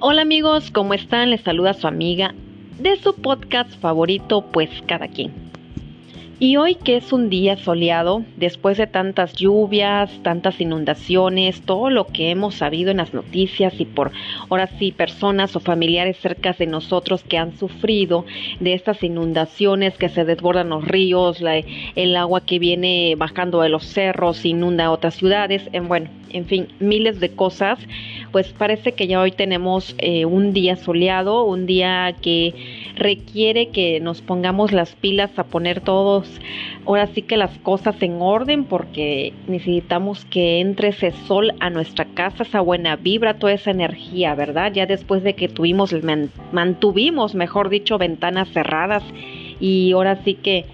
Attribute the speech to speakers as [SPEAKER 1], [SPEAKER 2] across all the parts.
[SPEAKER 1] Hola amigos, ¿cómo están? Les saluda su amiga de su podcast favorito, pues cada quien. Y hoy que es un día soleado, después de tantas lluvias, tantas inundaciones, todo lo que hemos sabido en las noticias y por ahora sí personas o familiares cerca de nosotros que han sufrido de estas inundaciones que se desbordan los ríos, el agua que viene bajando de los cerros inunda otras ciudades, en, bueno, en fin, miles de cosas, pues parece que ya hoy tenemos eh, un día soleado, un día que requiere que nos pongamos las pilas a poner todos, ahora sí que las cosas en orden, porque necesitamos que entre ese sol a nuestra casa, esa buena vibra, toda esa energía, ¿verdad? Ya después de que tuvimos, mantuvimos, mejor dicho, ventanas cerradas y ahora sí que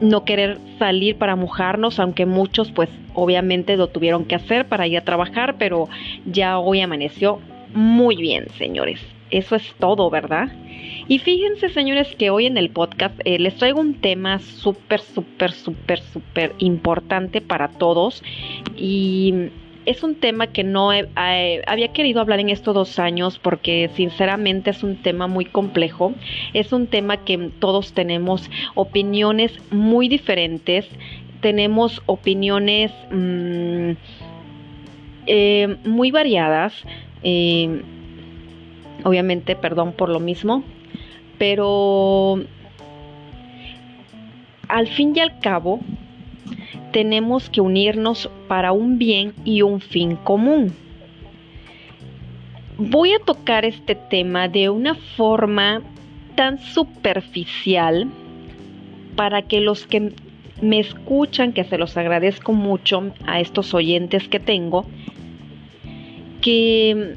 [SPEAKER 1] no querer salir para mojarnos, aunque muchos pues obviamente lo tuvieron que hacer para ir a trabajar, pero ya hoy amaneció muy bien, señores. Eso es todo, ¿verdad? Y fíjense, señores, que hoy en el podcast eh, les traigo un tema súper, súper, súper, súper importante para todos. Y es un tema que no había querido hablar en estos dos años porque sinceramente es un tema muy complejo. Es un tema que todos tenemos opiniones muy diferentes. Tenemos opiniones mm, eh, muy variadas. Eh, obviamente, perdón por lo mismo, pero al fin y al cabo tenemos que unirnos para un bien y un fin común. Voy a tocar este tema de una forma tan superficial para que los que me escuchan, que se los agradezco mucho a estos oyentes que tengo, que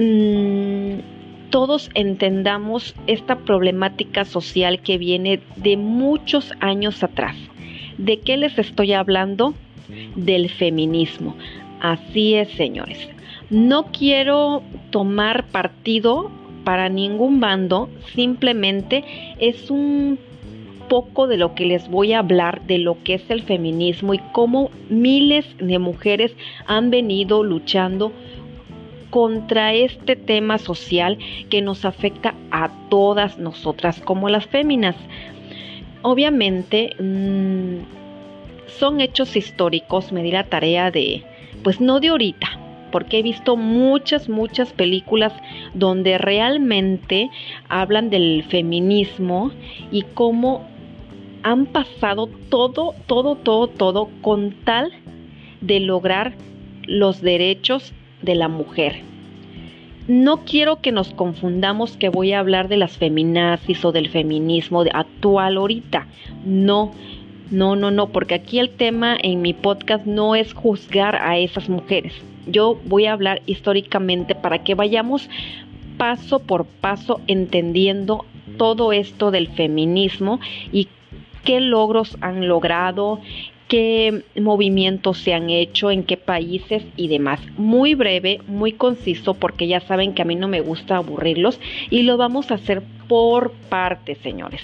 [SPEAKER 1] mm, todos entendamos esta problemática social que viene de muchos años atrás. ¿De qué les estoy hablando? Del feminismo. Así es, señores. No quiero tomar partido para ningún bando, simplemente es un poco de lo que les voy a hablar de lo que es el feminismo y cómo miles de mujeres han venido luchando contra este tema social que nos afecta a todas nosotras como las féminas. Obviamente mmm, son hechos históricos, me di la tarea de, pues no de ahorita, porque he visto muchas, muchas películas donde realmente hablan del feminismo y cómo han pasado todo, todo, todo, todo con tal de lograr los derechos de la mujer. No quiero que nos confundamos que voy a hablar de las feminazis o del feminismo actual ahorita. No, no, no, no, porque aquí el tema en mi podcast no es juzgar a esas mujeres. Yo voy a hablar históricamente para que vayamos paso por paso entendiendo todo esto del feminismo y qué logros han logrado, qué movimientos se han hecho, en qué países y demás. Muy breve, muy conciso, porque ya saben que a mí no me gusta aburrirlos y lo vamos a hacer por partes, señores.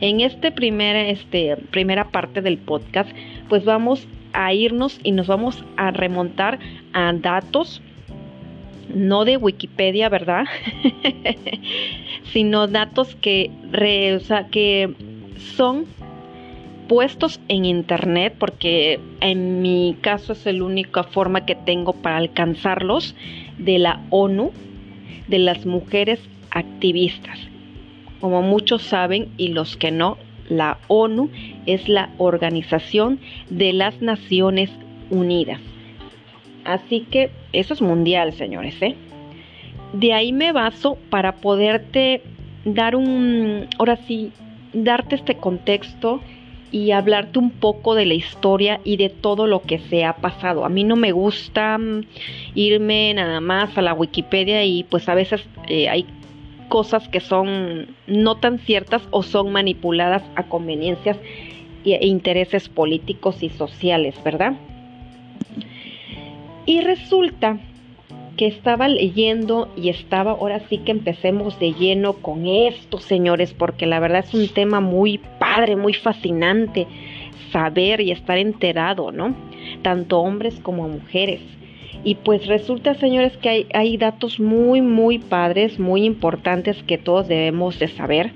[SPEAKER 1] En este primer, este, primera parte del podcast, pues vamos a irnos y nos vamos a remontar a datos no de Wikipedia, ¿verdad? sino datos que, o sea, que son puestos en internet, porque en mi caso es la única forma que tengo para alcanzarlos, de la ONU, de las mujeres activistas. Como muchos saben y los que no, la ONU es la Organización de las Naciones Unidas. Así que eso es mundial, señores. ¿eh? De ahí me baso para poderte dar un, ahora sí, darte este contexto y hablarte un poco de la historia y de todo lo que se ha pasado. A mí no me gusta mm, irme nada más a la Wikipedia y pues a veces eh, hay cosas que son no tan ciertas o son manipuladas a conveniencias e intereses políticos y sociales, ¿verdad? Y resulta que estaba leyendo y estaba, ahora sí que empecemos de lleno con esto, señores, porque la verdad es un tema muy padre, muy fascinante saber y estar enterado, ¿no? Tanto hombres como mujeres. Y pues resulta, señores, que hay, hay datos muy, muy padres, muy importantes que todos debemos de saber.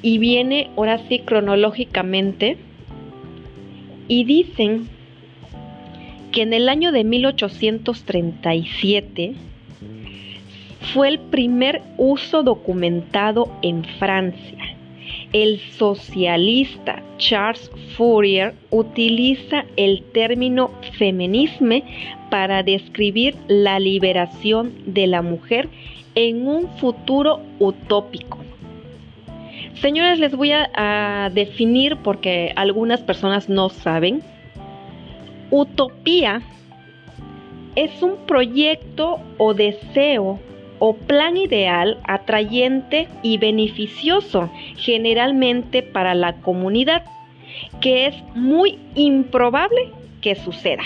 [SPEAKER 1] Y viene ahora sí cronológicamente y dicen que en el año de 1837 fue el primer uso documentado en Francia. El socialista Charles Fourier utiliza el término feminisme para describir la liberación de la mujer en un futuro utópico. Señores, les voy a, definir porque algunas personas no saben. Utopía es un proyecto o deseo o plan ideal atrayente y beneficioso generalmente para la comunidad, que es muy improbable que suceda.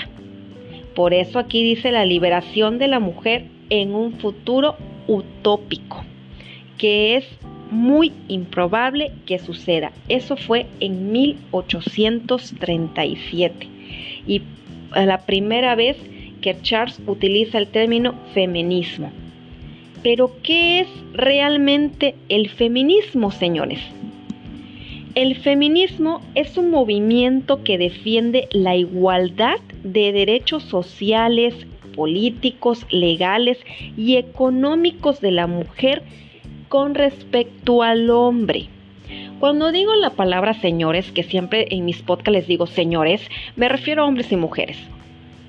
[SPEAKER 1] Por eso aquí dice la liberación de la mujer en un futuro utópico, que es muy improbable que suceda. Eso fue en 1837 y la primera vez que Charles utiliza el término feminismo. Pero ¿qué es realmente el feminismo, señores? El feminismo es un movimiento que defiende la igualdad de derechos sociales, políticos, legales y económicos de la mujer con respecto al hombre. Cuando digo la palabra señores, que siempre en mis podcasts les digo señores, me refiero a hombres y mujeres.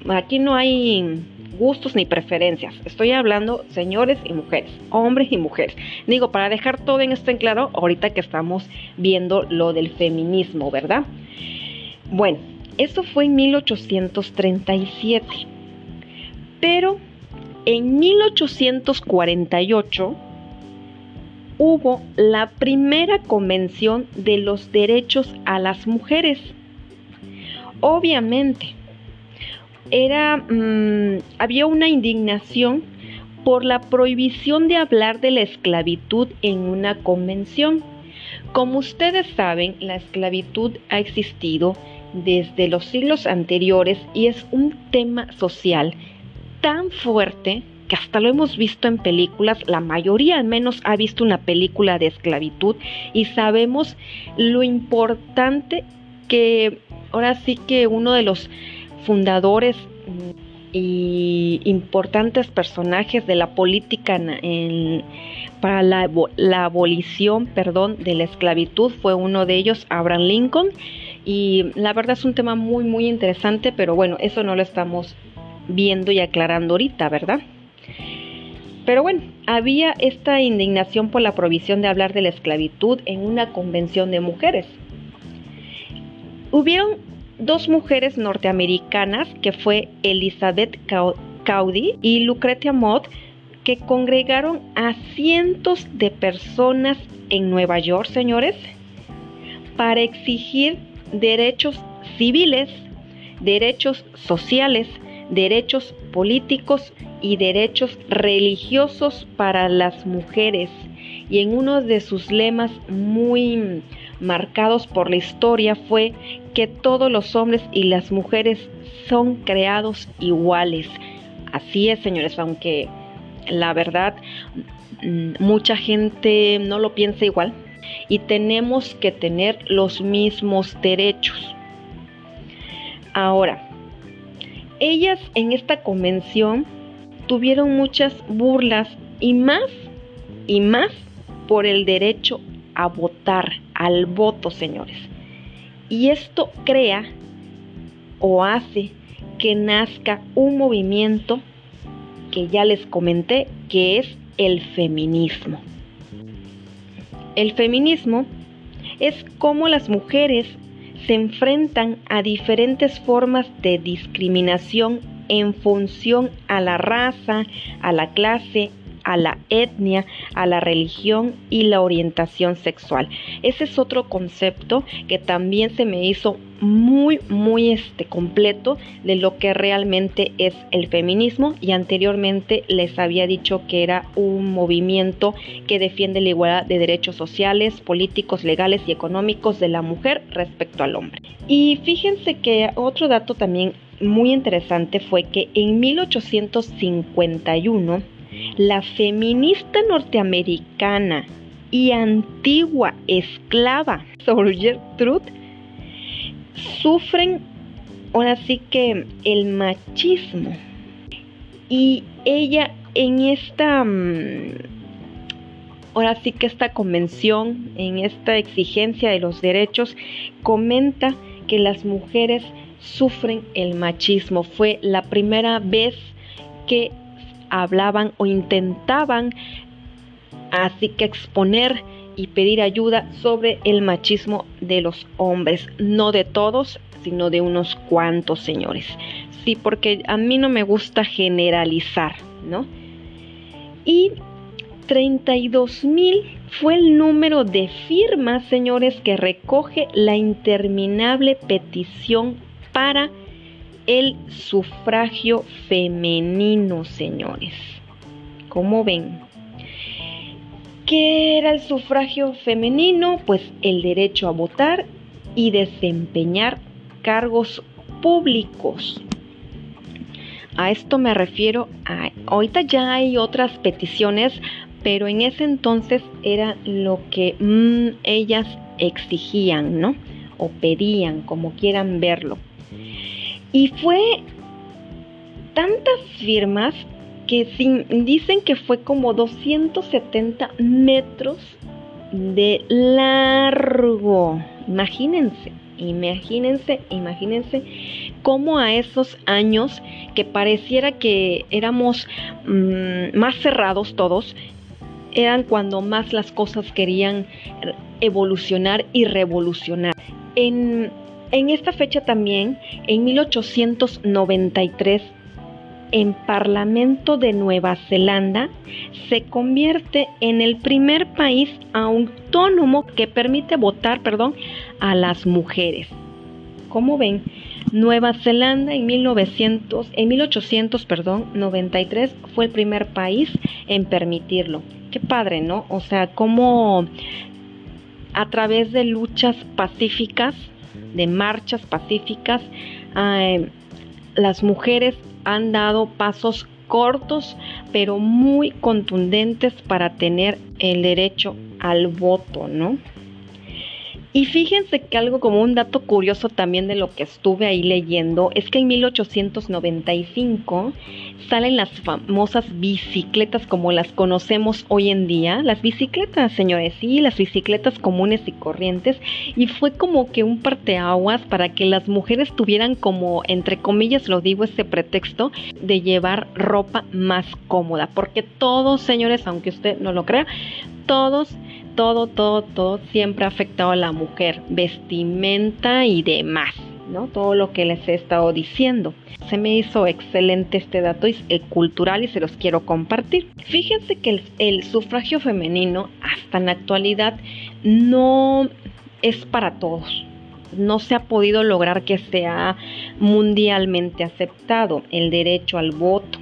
[SPEAKER 1] Aquí no hay gustos ni preferencias. Estoy hablando señores y mujeres, hombres y mujeres. Digo, para dejar todo en esto en claro, ahorita que estamos viendo lo del feminismo, ¿verdad? Bueno, eso fue en 1837. Pero en 1848 hubo la primera convención de los derechos a las mujeres. Obviamente, era, mm, había una indignación por la prohibición de hablar de la esclavitud en una convención. Como ustedes saben, la esclavitud ha existido desde los siglos anteriores y es un tema social tan fuerte que hasta lo hemos visto en películas, la mayoría al menos ha visto una película de esclavitud y sabemos lo importante que ahora sí que uno de los fundadores y importantes personajes de la política para la, la, abolición perdón, de la esclavitud fue uno de ellos, Abraham Lincoln. Y la verdad es un tema muy, muy interesante, pero bueno, eso no lo estamos viendo y aclarando ahorita, ¿verdad? Pero bueno, había esta indignación por la provisión de hablar de la esclavitud en una convención de mujeres. Hubieron dos mujeres norteamericanas, que fue Elizabeth Caudy y Lucretia Mott, que congregaron a cientos de personas en Nueva York, señores, para exigir derechos civiles, derechos sociales, derechos políticos y derechos religiosos para las mujeres. Y en uno de sus lemas muy marcados por la historia fue que todos los hombres y las mujeres son creados iguales. Así es, señores, aunque la verdad mm, mucha gente no lo piensa igual y tenemos que tener los mismos derechos. Ahora, ellas en esta convención tuvieron muchas burlas y más y más por el derecho a votar, al voto, señores. Y esto crea o hace que nazca un movimiento que ya les comenté, que es el feminismo. El feminismo es como las mujeres se enfrentan a diferentes formas de discriminación en función a la raza, a la clase, a la etnia, a la religión y la orientación sexual. Ese es otro concepto que también se me hizo muy muy este completo de lo que realmente es el feminismo y anteriormente les había dicho que era un movimiento que defiende la igualdad de derechos sociales, políticos, legales y económicos de la mujer respecto al hombre. Y fíjense que otro dato también muy interesante fue que en 1851 la feminista norteamericana y antigua esclava Sojourner Gertrude sufren ahora sí que el machismo y ella en esta mm, ahora sí que esta convención en esta exigencia de los derechos comenta que las mujeres sufren el machismo. Fue la primera vez que hablaban o intentaban así que exponer y pedir ayuda sobre el machismo de los hombres, no de todos, sino de unos cuantos señores. Sí, porque a mí no me gusta generalizar, ¿no? Y 32 mil fue el número de firmas, señores, que recoge la interminable petición para el sufragio femenino, señores. ¿Cómo ven? ¿Qué era el sufragio femenino? Pues el derecho a votar y desempeñar cargos públicos. A esto me refiero a, ahorita ya hay otras peticiones, pero en ese entonces era lo que mm, ellas exigían, ¿no? O pedían, como quieran verlo. Y fue tantas firmas que dicen que fue como 270 metros de largo. Imagínense, imagínense, imagínense cómo a esos años que pareciera que éramos mm, más cerrados todos, eran cuando más las cosas querían evolucionar y revolucionar. En en esta fecha también, en 1893, en Parlamento de Nueva Zelanda se convierte en el primer país autónomo que permite votar, perdón, a las mujeres. Como ven, Nueva Zelanda en 1900, en 1800, perdón, 93 fue el primer país en permitirlo. Qué padre, ¿no? O sea, como a través de luchas pacíficas de marchas pacíficas, eh, las mujeres han dado pasos cortos pero muy contundentes para tener el derecho al voto, ¿no? Y fíjense que algo como un dato curioso también de lo que estuve ahí leyendo es que en 1895 salen las famosas bicicletas como las conocemos hoy en día, las bicicletas, señores, sí, las bicicletas comunes y corrientes, y fue como que un parteaguas para que las mujeres tuvieran como, entre comillas, lo digo, ese pretexto de llevar ropa más cómoda, porque todos, señores, aunque usted no lo crea, todos todo, todo, todo siempre ha afectado a la mujer, vestimenta y demás, ¿no? Todo lo que les he estado diciendo. Se me hizo excelente este dato eh, cultural y se los quiero compartir. Fíjense que el, sufragio femenino hasta en la actualidad no es para todos. No se ha podido lograr que sea mundialmente aceptado el derecho al voto.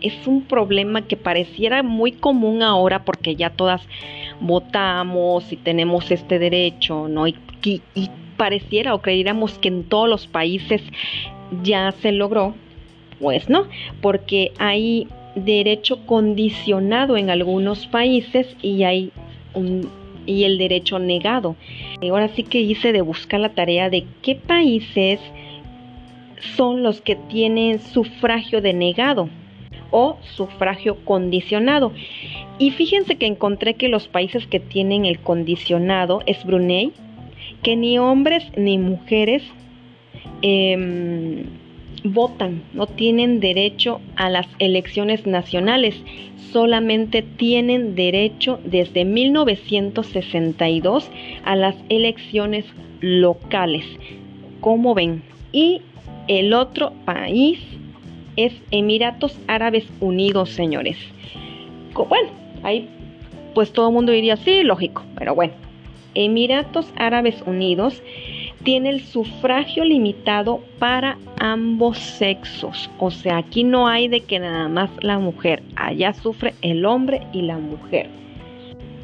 [SPEAKER 1] Es un problema que pareciera muy común ahora porque ya todas votamos y tenemos este derecho, ¿no? Y, pareciera o creyéramos que en todos los países ya se logró, pues no, porque hay derecho condicionado en algunos países y hay un, y el derecho negado. Ahora sí que hice de buscar la tarea de qué países son los que tienen sufragio denegado o sufragio condicionado. Y fíjense que encontré que los países que tienen el condicionado es Brunei, que ni hombres ni mujeres em, votan, no tienen derecho a las elecciones nacionales, solamente tienen derecho desde 1962 a las elecciones locales. como ven? Y el otro país es Emiratos Árabes Unidos, señores bueno, ahí pues todo el mundo diría, sí, lógico, pero bueno, Emiratos Árabes Unidos tiene el sufragio limitado para ambos sexos. O sea, aquí no hay de que nada más la mujer, allá sufre el hombre y la mujer.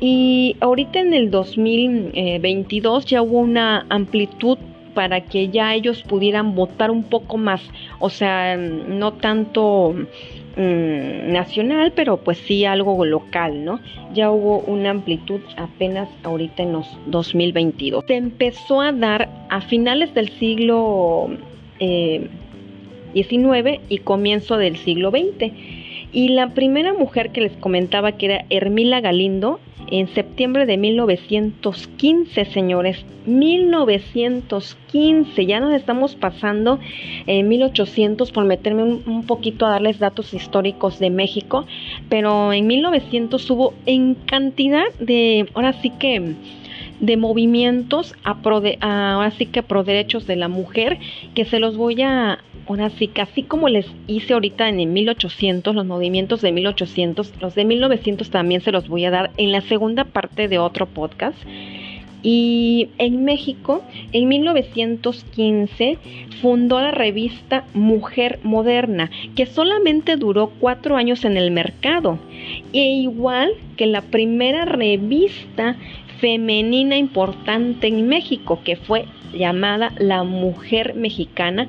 [SPEAKER 1] Y ahorita en el 2022 ya hubo una amplitud para que ya ellos pudieran votar un poco más, o sea, no tanto Mm, nacional, pero pues sí algo local, ¿no? Ya hubo una amplitud apenas ahorita en los 2022. Se empezó a dar a finales del siglo XIX eh, y comienzo del siglo XX. Y la primera mujer que les comentaba que era Hermila Galindo, en septiembre de 1915, señores. 1915, ya nos estamos pasando en 1800 por meterme un, poquito a darles datos históricos de México, pero en 1900 hubo en cantidad de, ahora sí que de movimientos a pro de, ahora sí que pro derechos de la mujer que se los voy a ahora sí así como les hice ahorita en el 1800 los movimientos de 1800 los de 1900 también se los voy a dar en la segunda parte de otro podcast y en México, en 1915, fundó la revista Mujer Moderna, que solamente duró cuatro años en el mercado. E igual que la primera revista femenina importante en México, que fue llamada La Mujer Mexicana,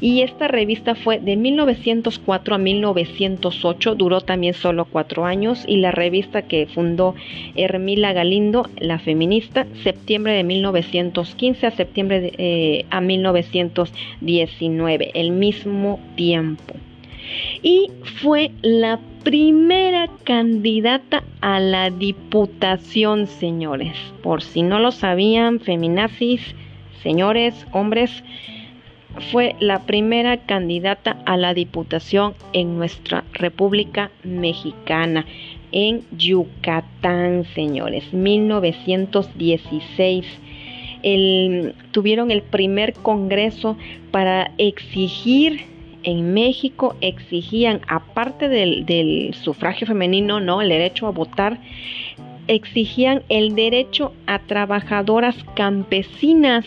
[SPEAKER 1] y esta revista fue de 1904 a 1908, duró también solo cuatro años y la revista que fundó Hermila Galindo, la feminista, septiembre de 1915 a septiembre de, eh, a 1919, el mismo tiempo. Y fue la primera candidata a la diputación, señores. Por si no lo sabían, feminazis, señores, hombres, fue la primera candidata a la diputación en nuestra República Mexicana, en Yucatán, señores, 1916. tuvieron el primer congreso para exigir en México exigían, aparte del, del, sufragio femenino, ¿no? El derecho a votar, exigían el derecho a trabajadoras campesinas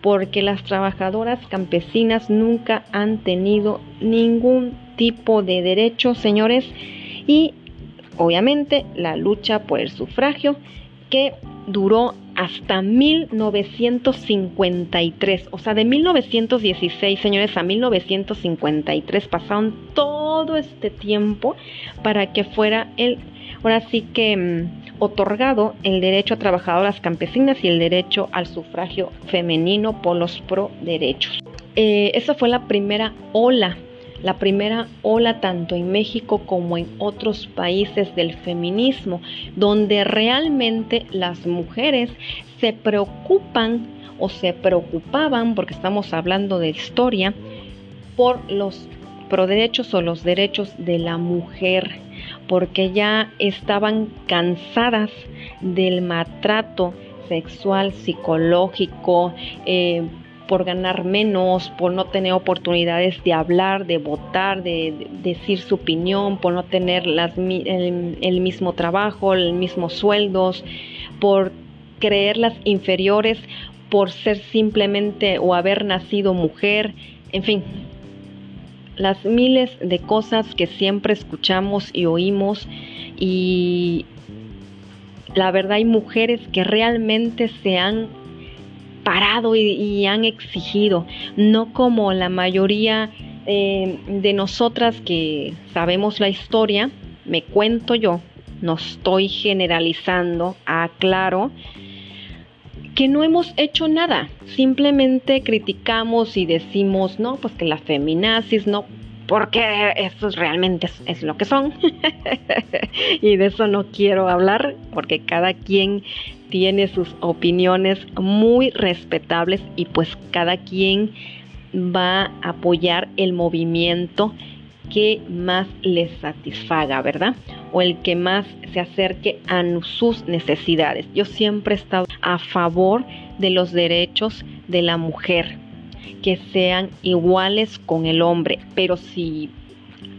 [SPEAKER 1] porque las trabajadoras campesinas nunca han tenido ningún tipo de derecho, señores, y obviamente la lucha por el sufragio que duró hasta 1953, o sea, de 1916, señores, a 1953 pasaron todo este tiempo para que fuera el, ahora sí que mm, otorgado el derecho a trabajadoras campesinas y el derecho al sufragio femenino por los pro derechos. Eh, esa fue la primera ola, la primera ola tanto en México como en otros países del feminismo, donde realmente las mujeres se preocupan o se preocupaban, porque estamos hablando de historia, por los pro derechos o los derechos de la mujer porque ya estaban cansadas del maltrato sexual, psicológico, eh, por ganar menos, por no tener oportunidades de hablar, de votar, de, decir su opinión, por no tener las, el, el, mismo trabajo, el mismo sueldos, por creerlas inferiores por ser simplemente o haber nacido mujer, en fin, las miles de cosas que siempre escuchamos y oímos. Y la verdad hay mujeres que realmente se han parado y, han exigido, no como la mayoría eh, de nosotras que sabemos la historia, me cuento yo, no estoy generalizando, aclaro, que no hemos hecho nada, simplemente criticamos y decimos, no, pues que la feminazis, no, porque eso realmente es, lo que son. y de eso no quiero hablar, porque cada quien tiene sus opiniones muy respetables y pues cada quien va a apoyar el movimiento que más les satisfaga, ¿verdad? O el que más se acerque a sus necesidades. Yo siempre he estado a favor de los derechos de la mujer, que sean iguales con el hombre, pero si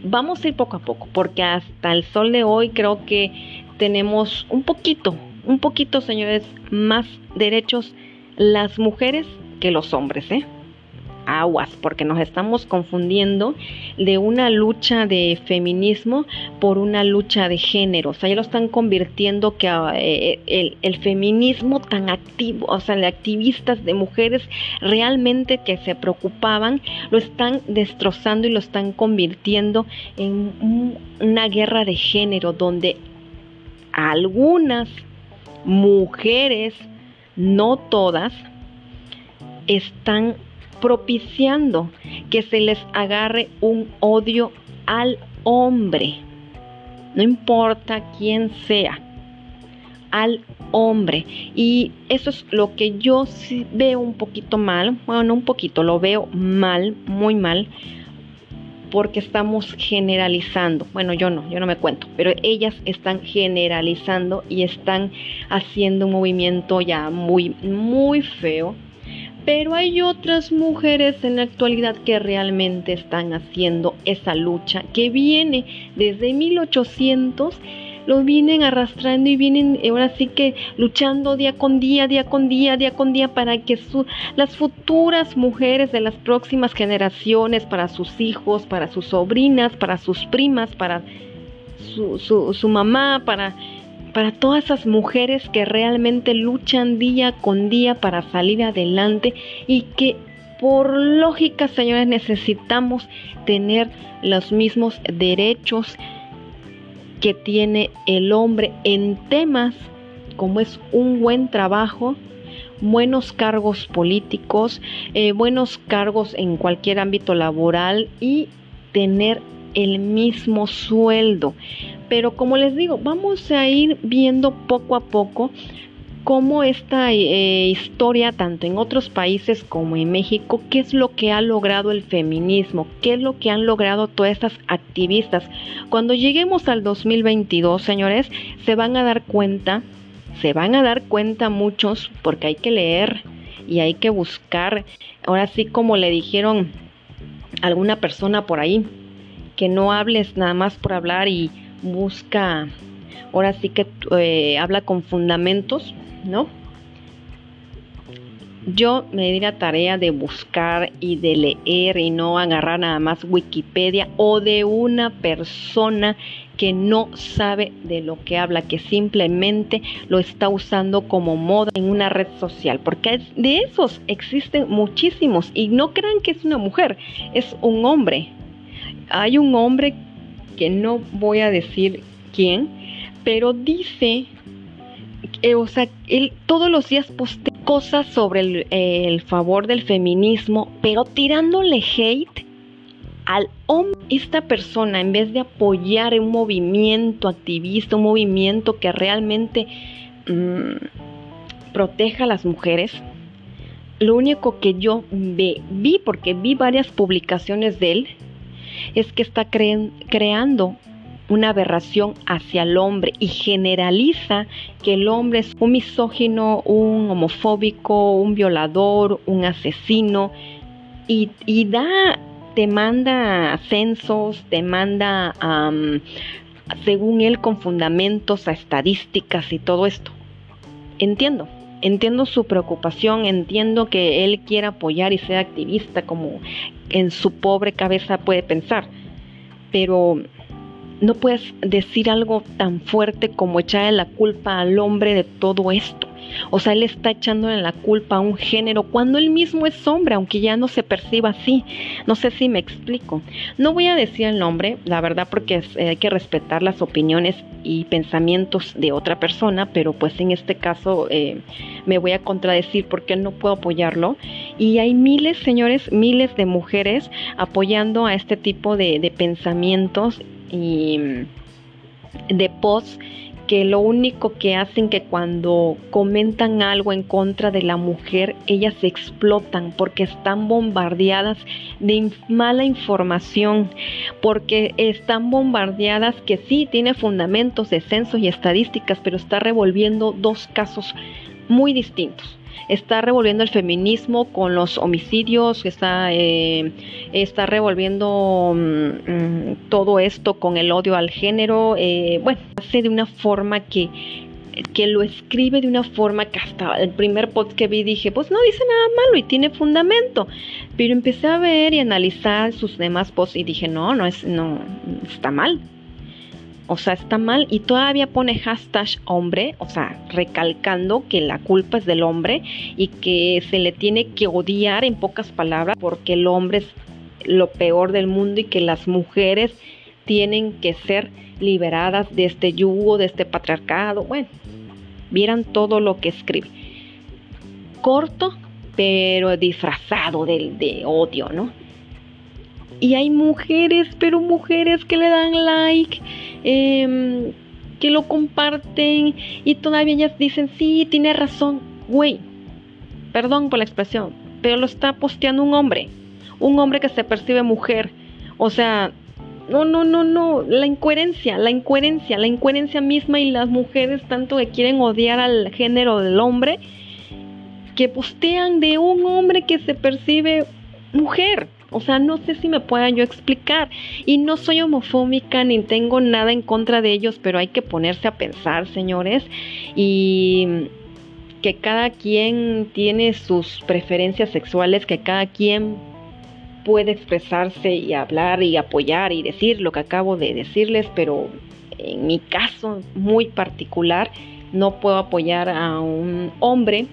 [SPEAKER 1] vamos a ir poco a poco, porque hasta el sol de hoy creo que tenemos un poquito, un poquito, señores, más derechos las mujeres que los hombres, ¿eh? Aguas, porque nos estamos confundiendo de una lucha de feminismo por una lucha de género. O sea, ya lo están convirtiendo que ah, eh, el, el, feminismo tan activo, o sea, de activistas de mujeres realmente que se preocupaban, lo están destrozando y lo están convirtiendo en una guerra de género donde algunas mujeres, no todas, están propiciando que se les agarre un odio al hombre, no importa quién sea, al hombre. Y eso es lo que yo veo un poquito mal, bueno, no un poquito, lo veo mal, muy mal, porque estamos generalizando. Bueno, yo no, yo no me cuento, pero ellas están generalizando y están haciendo un movimiento ya muy, muy feo pero hay otras mujeres en la actualidad que realmente están haciendo esa lucha que viene desde 1800 lo vienen arrastrando y vienen ahora sí que luchando día con día, día con día, día con día para que las futuras mujeres de las próximas generaciones, para sus hijos, para sus sobrinas, para sus primas, para su mamá, para para todas esas mujeres que realmente luchan día con día para salir adelante y que por lógica, señores, necesitamos tener los mismos derechos que tiene el hombre en temas como es un buen trabajo, buenos cargos políticos, eh, buenos cargos en cualquier ámbito laboral y tener el mismo sueldo. Pero como les digo, vamos a ir viendo poco a poco cómo esta eh, historia, tanto en otros países como en México, qué es lo que ha logrado el feminismo, qué es lo que han logrado todas estas activistas. Cuando lleguemos al 2022, señores, se van a dar cuenta, se van a dar cuenta muchos, porque hay que leer y hay que buscar, ahora sí como le dijeron alguna persona por ahí, que no hables nada más por hablar y busca, ahora sí que eh, habla con fundamentos, ¿no? Yo me di la tarea de buscar y de leer y no agarrar nada más Wikipedia o de una persona que no sabe de lo que habla, que simplemente lo está usando como moda en una red social, porque de esos existen muchísimos y no crean que es una mujer, es un hombre, hay un hombre que no voy a decir quién, pero dice, eh, o sea, él todos los días postea cosas sobre el, el favor del feminismo, pero tirándole hate al hombre. Esta persona, en vez de apoyar un movimiento activista, un movimiento que realmente mmm, proteja a las mujeres, lo único que yo vi, vi, porque vi varias publicaciones de él, es que está creando una aberración hacia el hombre y generaliza que el hombre es un misógino, un homofóbico, un violador, un asesino y, da, te manda censos, te manda, según él, con fundamentos a estadísticas y todo esto. Entiendo, entiendo su preocupación, entiendo que él quiera apoyar y ser activista como en su pobre cabeza puede pensar, pero no puedes decir algo tan fuerte como echarle la culpa al hombre de todo esto. O sea, él está echándole la culpa a un género cuando él mismo es hombre, aunque ya no se perciba así. No sé si me explico. No voy a decir el nombre, la verdad, porque eh, hay que respetar las opiniones y pensamientos de otra persona, pero pues en este caso eh, me voy a contradecir porque no puedo apoyarlo. Y hay miles, señores, miles de mujeres apoyando a este tipo de, de pensamientos y de posts que lo único que hacen que cuando comentan algo en contra de la mujer, ellas explotan porque están bombardeadas de mala información, porque están bombardeadas que sí tiene fundamentos de censos y estadísticas, pero está revolviendo dos casos muy distintos. Está revolviendo el feminismo con los homicidios, está, eh, está revolviendo mm, mm, todo esto con el odio al género, eh, bueno, hace de una forma que que lo escribe de una forma que hasta el primer post que vi dije, pues no dice nada malo y tiene fundamento. Pero empecé a ver y analizar sus demás posts y dije, no, no es, no, está mal. O sea, está mal y todavía pone hashtag hombre, o sea, recalcando que la culpa es del hombre y que se le tiene que odiar en pocas palabras porque el hombre es lo peor del mundo y que las mujeres tienen que ser liberadas de este yugo, de este patriarcado. Bueno, vieran todo lo que escribe. Corto, pero disfrazado de, de odio, ¿no? Y hay mujeres, pero mujeres que le dan like, em, que lo comparten y todavía ellas dicen, sí, tiene razón, güey, perdón por la expresión, pero lo está posteando un hombre, un hombre que se percibe mujer. O sea, no, no, no, no, la incoherencia, la incoherencia, la incoherencia misma y las mujeres tanto que quieren odiar al género del hombre, que postean de un hombre que se percibe mujer. O sea, no sé si me pueda yo explicar. Y no soy homofóbica ni tengo nada en contra de ellos, pero hay que ponerse a pensar, señores. Y que cada quien tiene sus preferencias sexuales, que cada quien puede expresarse y hablar y apoyar y decir lo que acabo de decirles, pero en mi caso muy particular no puedo apoyar a un hombre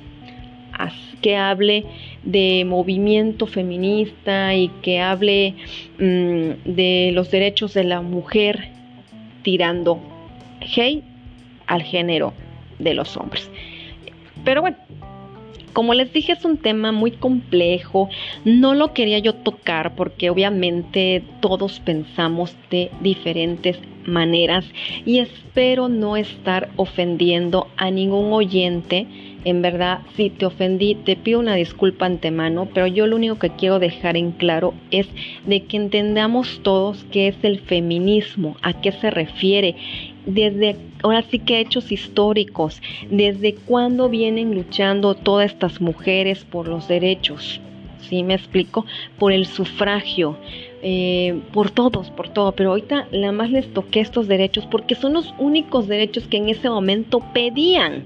[SPEAKER 1] que hable de movimiento feminista y que hable mm, de los derechos de la mujer tirando hate al género de los hombres. Pero bueno, como les dije, es un tema muy complejo. No lo quería yo tocar porque obviamente todos pensamos de diferentes maneras y espero no estar ofendiendo a ningún oyente. En verdad, si te ofendí, te pido una disculpa antemano, pero yo lo único que quiero dejar en claro es de que entendamos todos qué es el feminismo, a qué se refiere desde ahora sí que hechos históricos, desde cuándo vienen luchando todas estas mujeres por los derechos, ¿sí me explico? Por el sufragio, eh, por todos, por todo, pero ahorita la más les toqué estos derechos porque son los únicos derechos que en ese momento pedían.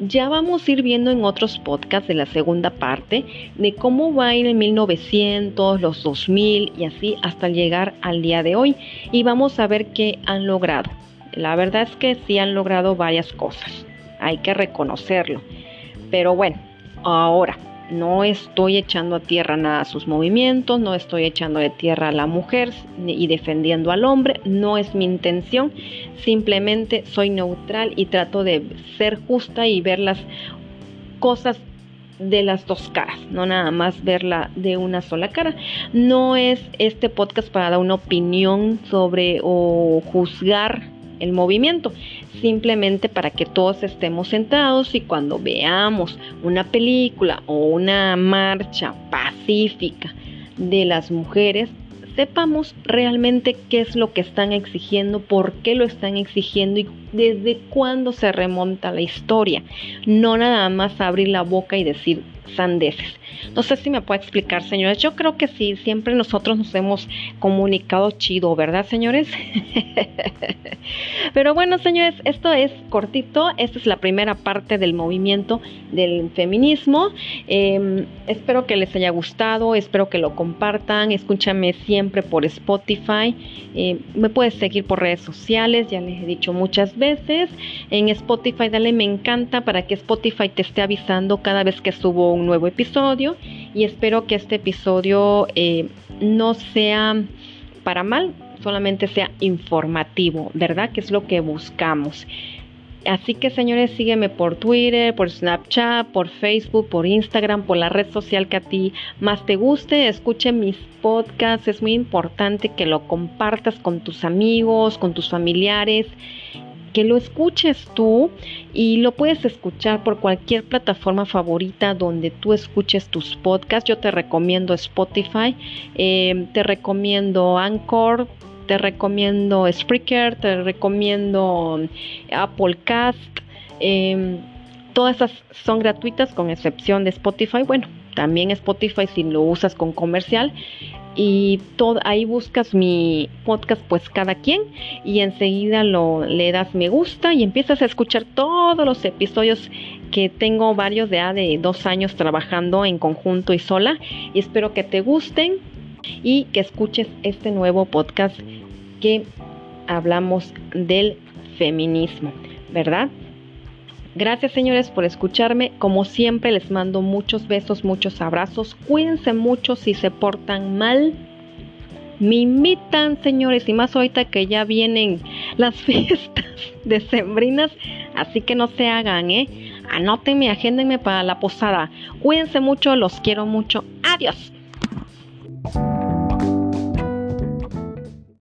[SPEAKER 1] Ya vamos a ir viendo en otros podcasts de la segunda parte de cómo va a ir en 1900, los 2000 y así hasta llegar al día de hoy. Y vamos a ver qué han logrado. La verdad es que sí han logrado varias cosas, hay que reconocerlo. Pero bueno, ahora no estoy echando a tierra nada a sus movimientos, no estoy echando de tierra a la mujer y defendiendo al hombre, no es mi intención, simplemente soy neutral y trato de ser justa y ver las cosas de las dos caras, no nada más verla de una sola cara. No es este podcast para dar una opinión sobre o juzgar el movimiento, simplemente para que todos estemos sentados y cuando veamos una película o una marcha pacífica de las mujeres, sepamos realmente qué es lo que están exigiendo, por qué lo están exigiendo y desde cuándo se remonta la historia. No nada más abrir la boca y decir sandeces. No sé si me puede explicar, señores. Yo creo que sí, siempre nosotros nos hemos comunicado chido, ¿verdad, señores? Pero bueno, señores, esto es cortito. Esta es la primera parte del movimiento del feminismo. Em, espero que les haya gustado, espero que lo compartan. Escúchame siempre por Spotify. Em, me puedes seguir por redes sociales, ya les he dicho muchas veces. En Spotify, dale me encanta para que Spotify te esté avisando cada vez que subo un nuevo episodio. Y espero que este episodio eh, no sea para mal, solamente sea informativo, ¿verdad? Que es lo que buscamos. Así que señores, sígueme por Twitter, por Snapchat, por Facebook, por Instagram, por la red social que a ti más te guste. Escuche mis podcasts, es muy importante que lo compartas con tus amigos, con tus familiares que lo escuches tú y lo puedes escuchar por cualquier plataforma favorita donde tú escuches tus podcasts. Yo te recomiendo Spotify, eh, te recomiendo Anchor, te recomiendo Spreaker, te recomiendo Apple Cast. Em, Todas esas son gratuitas con excepción de Spotify. Bueno, también Spotify si lo usas con comercial y todo, ahí buscas mi podcast pues cada quien y enseguida lo le das me gusta y empiezas a escuchar todos los episodios que tengo varios de, de dos años trabajando en conjunto y sola y espero que te gusten y que escuches este nuevo podcast que hablamos del feminismo, ¿verdad? Gracias señores por escucharme. Como siempre les mando muchos besos, muchos abrazos. Cuídense mucho si se portan mal. Me invitan señores y más ahorita que ya vienen las fiestas decembrinas. Así que no se hagan, ¿eh? Anótenme, agéndenme para la posada. Cuídense mucho, los quiero mucho. Adiós.